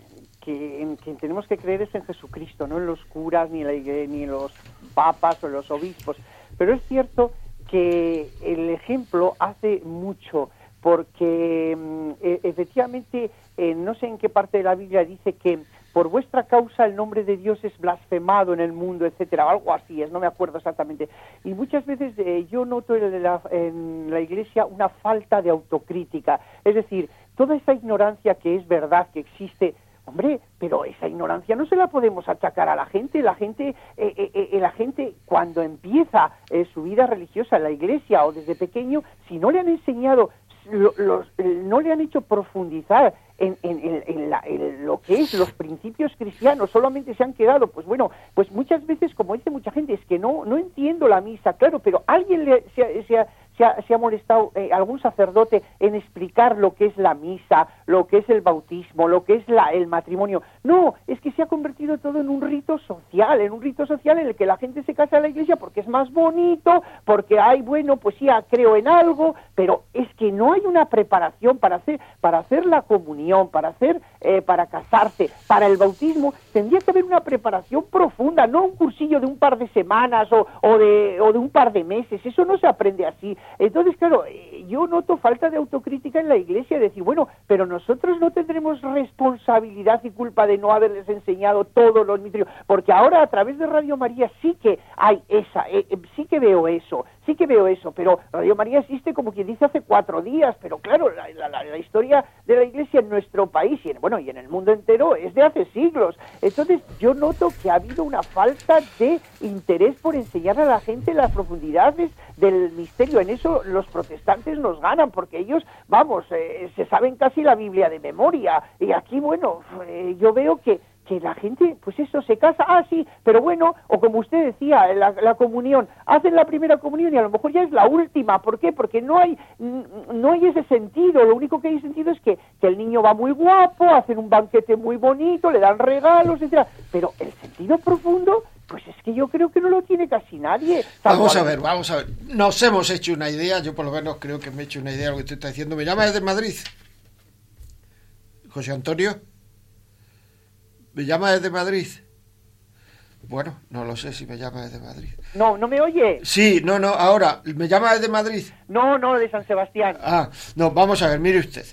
I: que en quien tenemos que creer es en Jesucristo, no en los curas, ni en, la igle- ni en los papas o en los obispos. Pero es cierto que el ejemplo hace mucho, porque mm, e- efectivamente, eh, no sé en qué parte de la Biblia dice que por vuestra causa el nombre de Dios es blasfemado en el mundo, etcétera, algo así es, no me acuerdo exactamente. Y muchas veces eh, yo noto en la, en la Iglesia una falta de autocrítica, es decir, toda esa ignorancia que es verdad que existe, hombre, pero esa ignorancia no se la podemos achacar a la gente, la gente, eh, eh, eh, la gente cuando empieza eh, su vida religiosa en la Iglesia o desde pequeño, si no le han enseñado lo- los- eh, no le han hecho profundizar en, en- la- lo que es los principios cristianos, solamente se han quedado, pues bueno, pues muchas veces, como dice mucha gente, es que no, no entiendo la misa, claro, pero alguien le, se, se ha- se ha molestado, eh, algún sacerdote, en explicar lo que es la misa, lo que es el bautismo, lo que es la, el matrimonio. No, es que se ha convertido todo en un rito social, en un rito social en el que la gente se casa en la iglesia porque es más bonito, porque hay, bueno, pues sí, ah, creo en algo, pero es que no hay una preparación para hacer, para hacer la comunión, para hacer, eh, para casarse, para el bautismo, tendría que haber una preparación profunda, no un cursillo de un par de semanas o, o de, o de un par de meses, eso no se aprende así. Entonces, claro, eh, yo noto falta de autocrítica en la iglesia, decir, bueno, pero nosotros no tendremos responsabilidad y culpa de no haberles enseñado todos los misterios, porque ahora a través de Radio María sí que hay esa, eh, eh, sí que veo eso, sí que veo eso, pero Radio María existe como quien dice hace cuatro días, pero claro, la, historia de la iglesia en nuestro país y en, bueno, y en el mundo entero es de hace siglos. Entonces yo noto que ha habido una falta de interés por enseñar a la gente las profundidades del misterio. En eso los protestantes nos ganan, porque ellos, vamos, eh, se saben casi la Biblia de memoria. Y aquí, bueno, eh, yo veo que que la gente, pues eso, se casa, ah, sí, pero bueno, o como usted decía, la, la comunión, hacen la primera comunión y a lo mejor ya es la última, ¿por qué? Porque no hay, no hay ese sentido, lo único que hay sentido es que, que el niño va muy guapo, hacen un banquete muy bonito, le dan regalos, etcétera, pero el sentido profundo, pues es que yo creo que no lo tiene casi nadie.
A: Vamos a ver, vamos a ver. Nos hemos hecho una idea, yo por lo menos creo que me he hecho una idea de lo que usted está diciendo. ¿Me llama desde Madrid? José Antonio. ¿Me llama desde Madrid? Bueno, no lo sé si me llama desde Madrid.
I: No, ¿no me oye?
A: Sí, no, no, ahora, ¿me llama desde Madrid?
I: No, no, de San Sebastián.
A: Ah, no, vamos a ver, mire usted.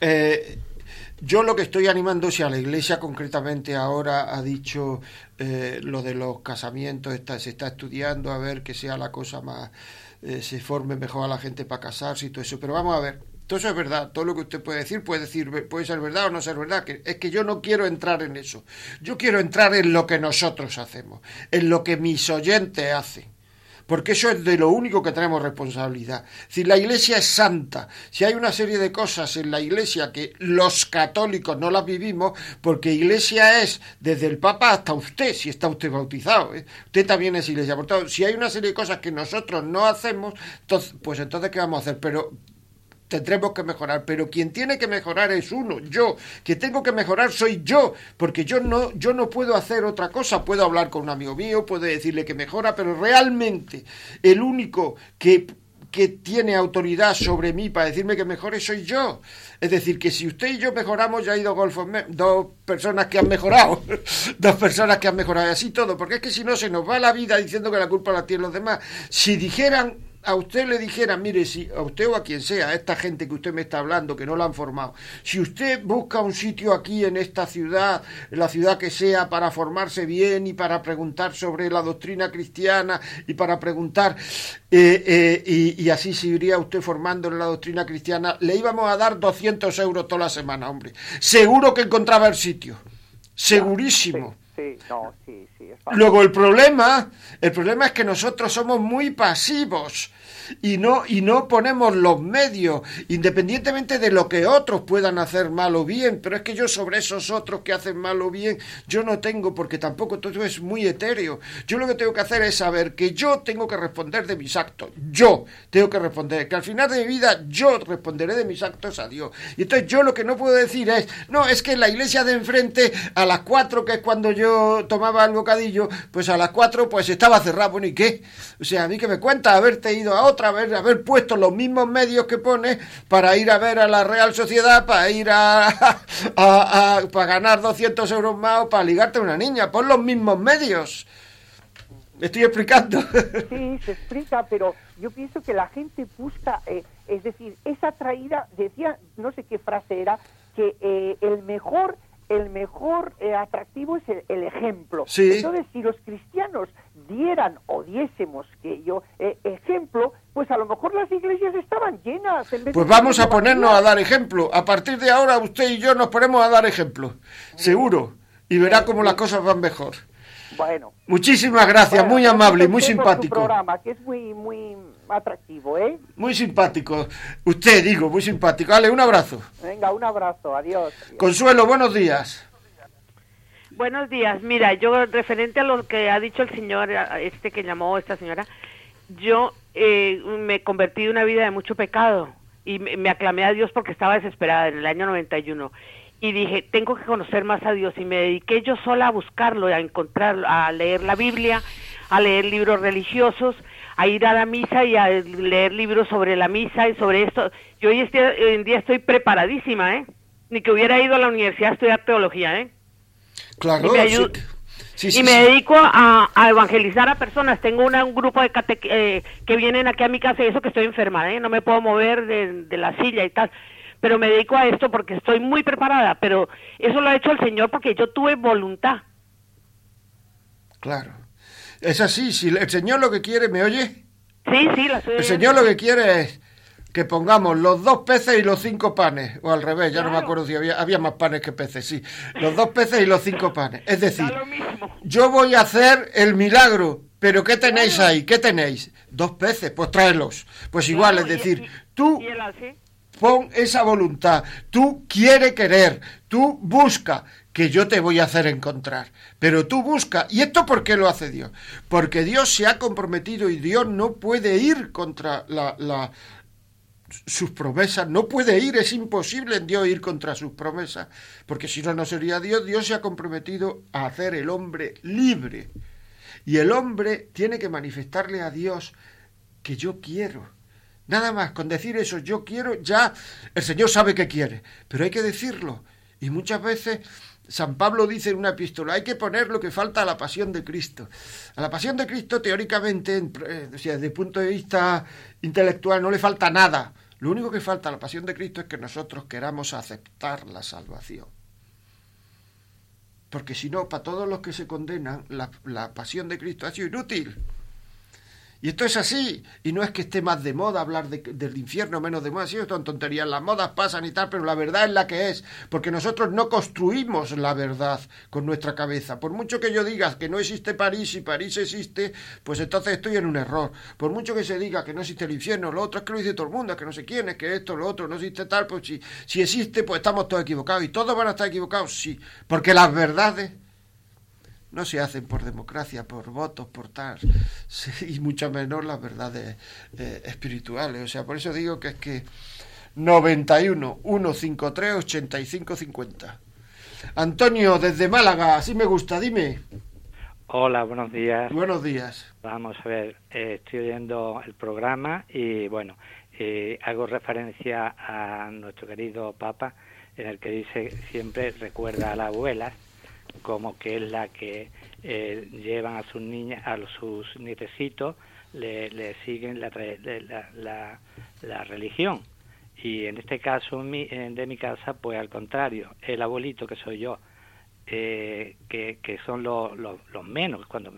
A: Eh, yo lo que estoy animando, si a la iglesia concretamente ahora ha dicho eh, lo de los casamientos, está, se está estudiando a ver que sea la cosa más, eh, se forme mejor a la gente para casarse y todo eso, pero vamos a ver. Todo eso es verdad, todo lo que usted puede decir puede decir puede ser verdad o no ser verdad, que es que yo no quiero entrar en eso. Yo quiero entrar en lo que nosotros hacemos, en lo que mis oyentes hacen porque eso es de lo único que tenemos responsabilidad. Si la Iglesia es santa, si hay una serie de cosas en la Iglesia que los católicos no las vivimos, porque Iglesia es desde el Papa hasta usted, si está usted bautizado, ¿eh? usted también es Iglesia. Por tanto, si hay una serie de cosas que nosotros no hacemos, pues entonces ¿qué vamos a hacer? Pero tendremos que mejorar, pero quien tiene que mejorar es uno, yo, que tengo que mejorar soy yo, porque yo no, yo no puedo hacer otra cosa, puedo hablar con un amigo mío, puedo decirle que mejora, pero realmente el único que que tiene autoridad sobre mí para decirme que mejore soy yo. Es decir, que si usted y yo mejoramos, ya hay dos, golfos dos personas que han mejorado, dos personas que han mejorado y así todo, porque es que si no se nos va la vida diciendo que la culpa la tienen los demás. Si dijeran a usted le dijera, mire, si a usted o a quien sea, a esta gente que usted me está hablando, que no la han formado, si usted busca un sitio aquí en esta ciudad, en la ciudad que sea, para formarse bien y para preguntar sobre la doctrina cristiana y para preguntar, eh, eh, y, y así se iría usted formando en la doctrina cristiana, le íbamos a dar 200 euros toda la semana, hombre. Seguro que encontraba el sitio. Segurísimo.
I: Sí, no, sí.
A: Luego el problema, el problema es que nosotros somos muy pasivos y no y no ponemos los medios, independientemente de lo que otros puedan hacer mal o bien, pero es que yo sobre esos otros que hacen mal o bien, yo no tengo porque tampoco todo es muy etéreo. Yo lo que tengo que hacer es saber que yo tengo que responder de mis actos. Yo tengo que responder, que al final de mi vida yo responderé de mis actos a Dios. Y entonces yo lo que no puedo decir es, no, es que la iglesia de enfrente a las cuatro, que es cuando yo tomaba el bocadillo, pues a las cuatro pues estaba cerrado. Bueno, ¿y qué? O sea, a mí que me cuenta haberte ido a otra, haber, haber puesto los mismos medios que pones para ir a ver a la Real Sociedad, para ir a, a- para ganar 200 euros más o para ligarte a una niña. Pon los mismos medios. ¿Me estoy explicando?
I: Sí, se explica, pero yo pienso que la gente busca, eh, es decir, esa traída, decía, no sé qué frase era, que eh, el mejor, el mejor eh, atractivo es el, el ejemplo.
A: Sí.
I: Entonces, si los cristianos dieran o diésemos que yo eh, ejemplo, pues a lo mejor las iglesias estaban llenas. En vez
A: Pues vamos a ponernos a dar ejemplo. A partir de ahora usted y yo nos ponemos a dar ejemplo. Seguro. Y verá cómo las cosas van mejor.
I: Bueno.
A: Muchísimas gracias,
I: Bueno,
A: muy amable y muy simpático.
I: programa, que es muy, muy atractivo, ¿eh?
A: Muy simpático. Usted, digo, muy simpático. Dale, un abrazo.
I: Venga, un abrazo, adiós.
A: Consuelo, buenos días.
J: Buenos días. Mira, yo referente a lo que ha dicho el señor, a- este que llamó esta señora, yo eh, me convertí en una vida de mucho pecado y me, me aclamé a Dios porque estaba desesperada en el año 91 y dije, tengo que conocer más a Dios y me dediqué yo sola a buscarlo, a encontrarlo, a leer la Biblia, a leer libros religiosos, a ir a la misa y a leer libros sobre la misa y sobre esto. Yo hoy, hoy en día estoy preparadísima, ¿eh? Ni que hubiera ido a la universidad a estudiar teología, ¿eh?
A: Claro.
J: Y me
A: sí. Sí,
J: y me
A: sí.
J: dedico a, a evangelizar a personas. Tengo una- un grupo de cate- eh, que vienen aquí a mi casa y eso que estoy enferma, ¿eh? no me puedo mover de, de la silla y tal. Pero me dedico a esto porque estoy muy preparada. Pero eso lo ha hecho el Señor porque yo tuve voluntad.
A: Claro. Es así, si el Señor lo que quiere, ¿me oye?
J: Sí, sí, la estoy
A: El Señor lo que quiere es que pongamos los dos peces y los cinco panes, o al revés, ya no me acuerdo si había, había más panes que peces, sí, los dos peces y los cinco panes. Es decir, yo voy a hacer el milagro, pero ¿qué tenéis ahí? ¿Qué tenéis? Dos peces, pues tráelos. Pues igual, es decir, tú pon esa voluntad, tú quiere querer, tú busca, que yo te voy a hacer encontrar. Pero tú busca. ¿Y esto por qué lo hace Dios? Porque Dios se ha comprometido y Dios no puede ir contra la, sus promesas, no puede ir, es imposible en Dios ir contra sus promesas, porque si no, no sería Dios. Dios se ha comprometido a hacer el hombre libre. Y el hombre tiene que manifestarle a Dios que yo quiero. Nada más, con decir eso, yo quiero, ya el Señor sabe que quiere, pero hay que decirlo. Y muchas veces San Pablo dice en una epístola, hay que poner lo que falta a la pasión de Cristo. A la pasión de Cristo, teóricamente, eh, desde el punto de vista intelectual, no le falta nada. Lo único que falta a la pasión de Cristo es que nosotros queramos aceptar la salvación. Porque si no, para todos los que se condenan, la, la pasión de Cristo ha sido inútil. Y esto es así. Y no es que esté más de moda hablar de, del infierno, menos de moda. Sí, son tonterías. Las modas pasan y tal, pero la verdad es la que es. Porque nosotros no construimos la verdad con nuestra cabeza. Por mucho que yo diga que no existe París y París existe, pues entonces estoy en un error. Por mucho que se diga que no existe el infierno, lo otro es que lo dice todo el mundo, es que no sé quién, es que esto, lo otro, no existe tal, pues si, si existe, pues estamos todos equivocados. Y todos van a estar equivocados, sí. Porque las verdades no se hacen por democracia, por votos, por tal, y mucho menos las verdades eh, espirituales. O sea, por eso digo que es que 91 153 85 50. Antonio, desde Málaga, así me gusta, dime.
K: Hola, buenos días.
A: Buenos días.
K: Vamos a ver, eh, estoy oyendo el programa y bueno, eh, hago referencia a nuestro querido Papa en el que dice siempre recuerda a las abuelas como que es la que eh, llevan a sus niñas, a sus nietecitos, le, siguen la, la, la, religión. Y en este caso de mi casa, pues al contrario, el abuelito que soy yo, eh, que, que son los, los, menos, cuando,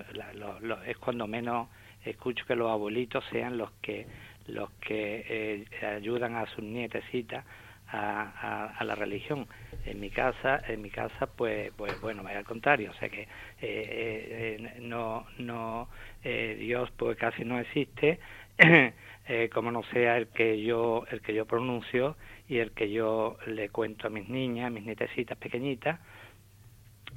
K: es cuando menos escucho que los abuelitos sean los que los que eh, ayudan a sus nietecitas a, a, la religión. En mi casa, en mi casa, pues, pues bueno, al contrario, o sea que eh, eh, no, no, eh, Dios pues casi no existe, como no sea el que yo, el que yo pronuncio y el que yo le cuento a mis niñas, a mis nietecitas pequeñitas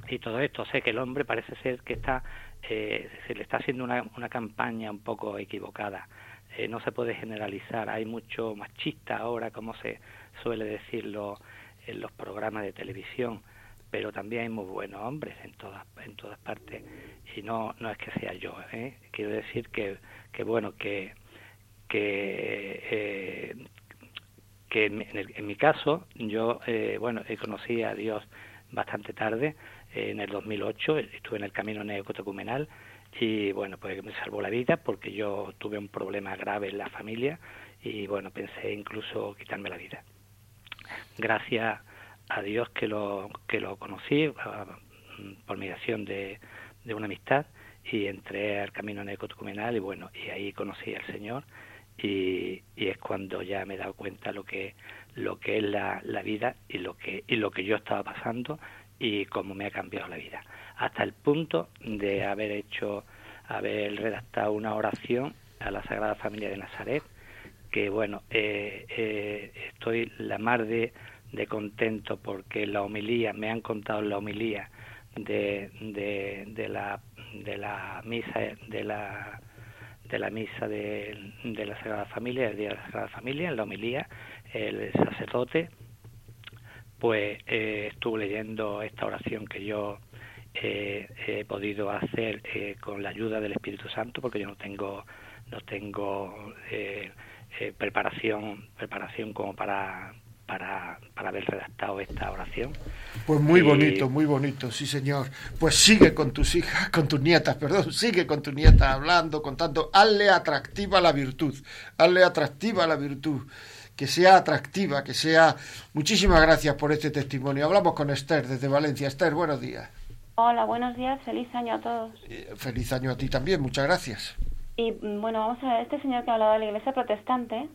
K: y todo esto. Sé que el hombre parece ser que está, se le está haciendo una, una campaña un poco equivocada. no se puede generalizar. Hay mucho machista ahora, como se suele decirlo en los programas de televisión, pero también hay muy buenos hombres en todas en todas partes y no no es que sea yo, ¿eh? quiero decir que, que bueno que que eh, que en, mi caso yo eh, bueno conocí a Dios bastante tarde en el 2008 estuve en el camino neocotocumenal y bueno pues me salvó la vida porque yo tuve un problema grave en la familia y bueno pensé incluso quitarme la vida gracias a Dios que lo, que lo conocí por mediación de, de una amistad y entré al camino neocotucumenal y bueno, y ahí conocí al Señor y, y, es cuando ya me he dado cuenta lo que lo que es la, la, vida y lo que y lo que yo estaba pasando y cómo me ha cambiado la vida. Hasta el punto de haber hecho haber redactado una oración a la Sagrada Familia de Nazaret que bueno, eh, eh, estoy la mar de, contento porque la homilía, me han contado la homilía de, de, la, de la misa de la de la misa de, de la Sagrada Familia, el Día de la Sagrada Familia, en la homilía, el sacerdote, pues eh, estuve leyendo esta oración que yo eh, he podido hacer eh, con la ayuda del Espíritu Santo, porque yo no tengo, no tengo eh, preparación, preparación como para, para, para, haber redactado esta oración.
A: Pues muy bonito, muy bonito, sí señor. Pues sigue con tus hijas, con tus nietas, perdón, sigue con tus nietas hablando, contando, hazle atractiva la virtud, hazle atractiva la virtud, que sea atractiva, que sea... Muchísimas gracias por este testimonio. Hablamos con Esther desde Valencia. Esther, buenos días.
L: Hola, buenos días, feliz año a todos.
A: Eh, feliz año a ti también, muchas gracias.
L: Y bueno, vamos a ver, este señor que hablaba de la iglesia protestante,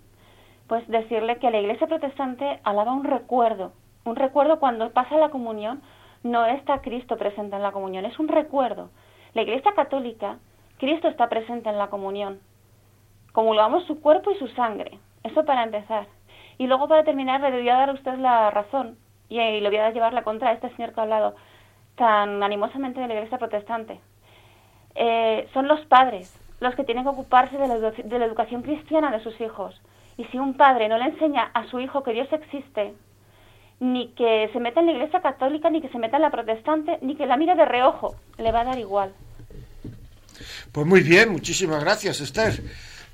L: pues decirle que la iglesia protestante alaba un recuerdo. Un recuerdo cuando pasa la comunión, no está Cristo presente en la comunión, es un recuerdo. La iglesia católica, Cristo está presente en la comunión. Comulgamos su cuerpo y su sangre. Eso para empezar. Y luego para terminar le voy a dar a usted la razón y, le voy a llevar la contra a este señor que ha hablado. tan animosamente de la Iglesia protestante. Eh, son los padres los que tienen que ocuparse de la, de la educación cristiana de sus hijos. Y si un padre no le enseña a su hijo que Dios existe, ni que se meta en la Iglesia católica, ni que se meta en la protestante, ni que la mire de reojo, le va a dar igual.
A: Pues muy bien, muchísimas gracias, Esther.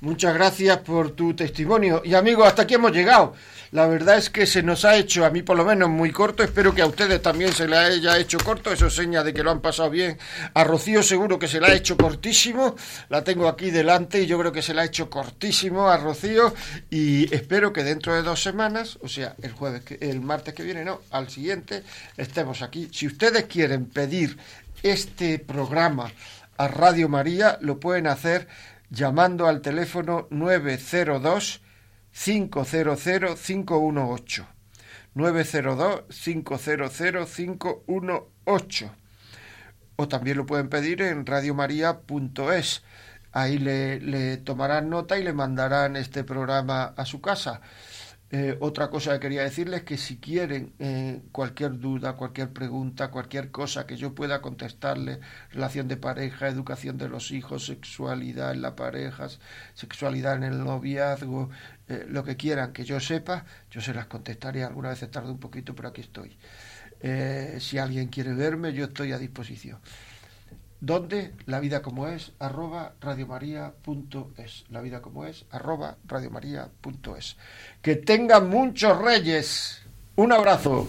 A: Muchas gracias por tu testimonio. Y amigos, hasta aquí hemos llegado. La verdad es que se nos ha hecho, a mí por lo menos, muy corto. Espero que a ustedes también se le haya hecho corto. Eso es seña de que lo han pasado bien. A Rocío seguro que se la ha hecho cortísimo. La tengo aquí delante y yo creo que se la ha hecho cortísimo a Rocío. Y espero que dentro de dos semanas, o sea, el jueves, el martes que viene, no, al siguiente, estemos aquí. Si ustedes quieren pedir este programa a Radio María, lo pueden hacer llamando al teléfono 902 500 518. 902 500 518. O también lo pueden pedir en radiomaria.es. Ahí le, le tomarán nota y le mandarán este programa a su casa. Eh, otra cosa que quería decirles es que si quieren eh, cualquier duda, cualquier pregunta, cualquier cosa que yo pueda contestarle, relación de pareja, educación de los hijos, sexualidad en la pareja, sexualidad en el noviazgo, eh, lo que quieran que yo sepa, yo se las contestaré. Alguna vez tarde un poquito, pero aquí estoy. Eh, si alguien quiere verme, yo estoy a disposición. ¿Dónde? La vida como es, arroba radiomaria.es. La vida como es, arroba radiomaria.es. Que tengan muchos reyes. Un abrazo.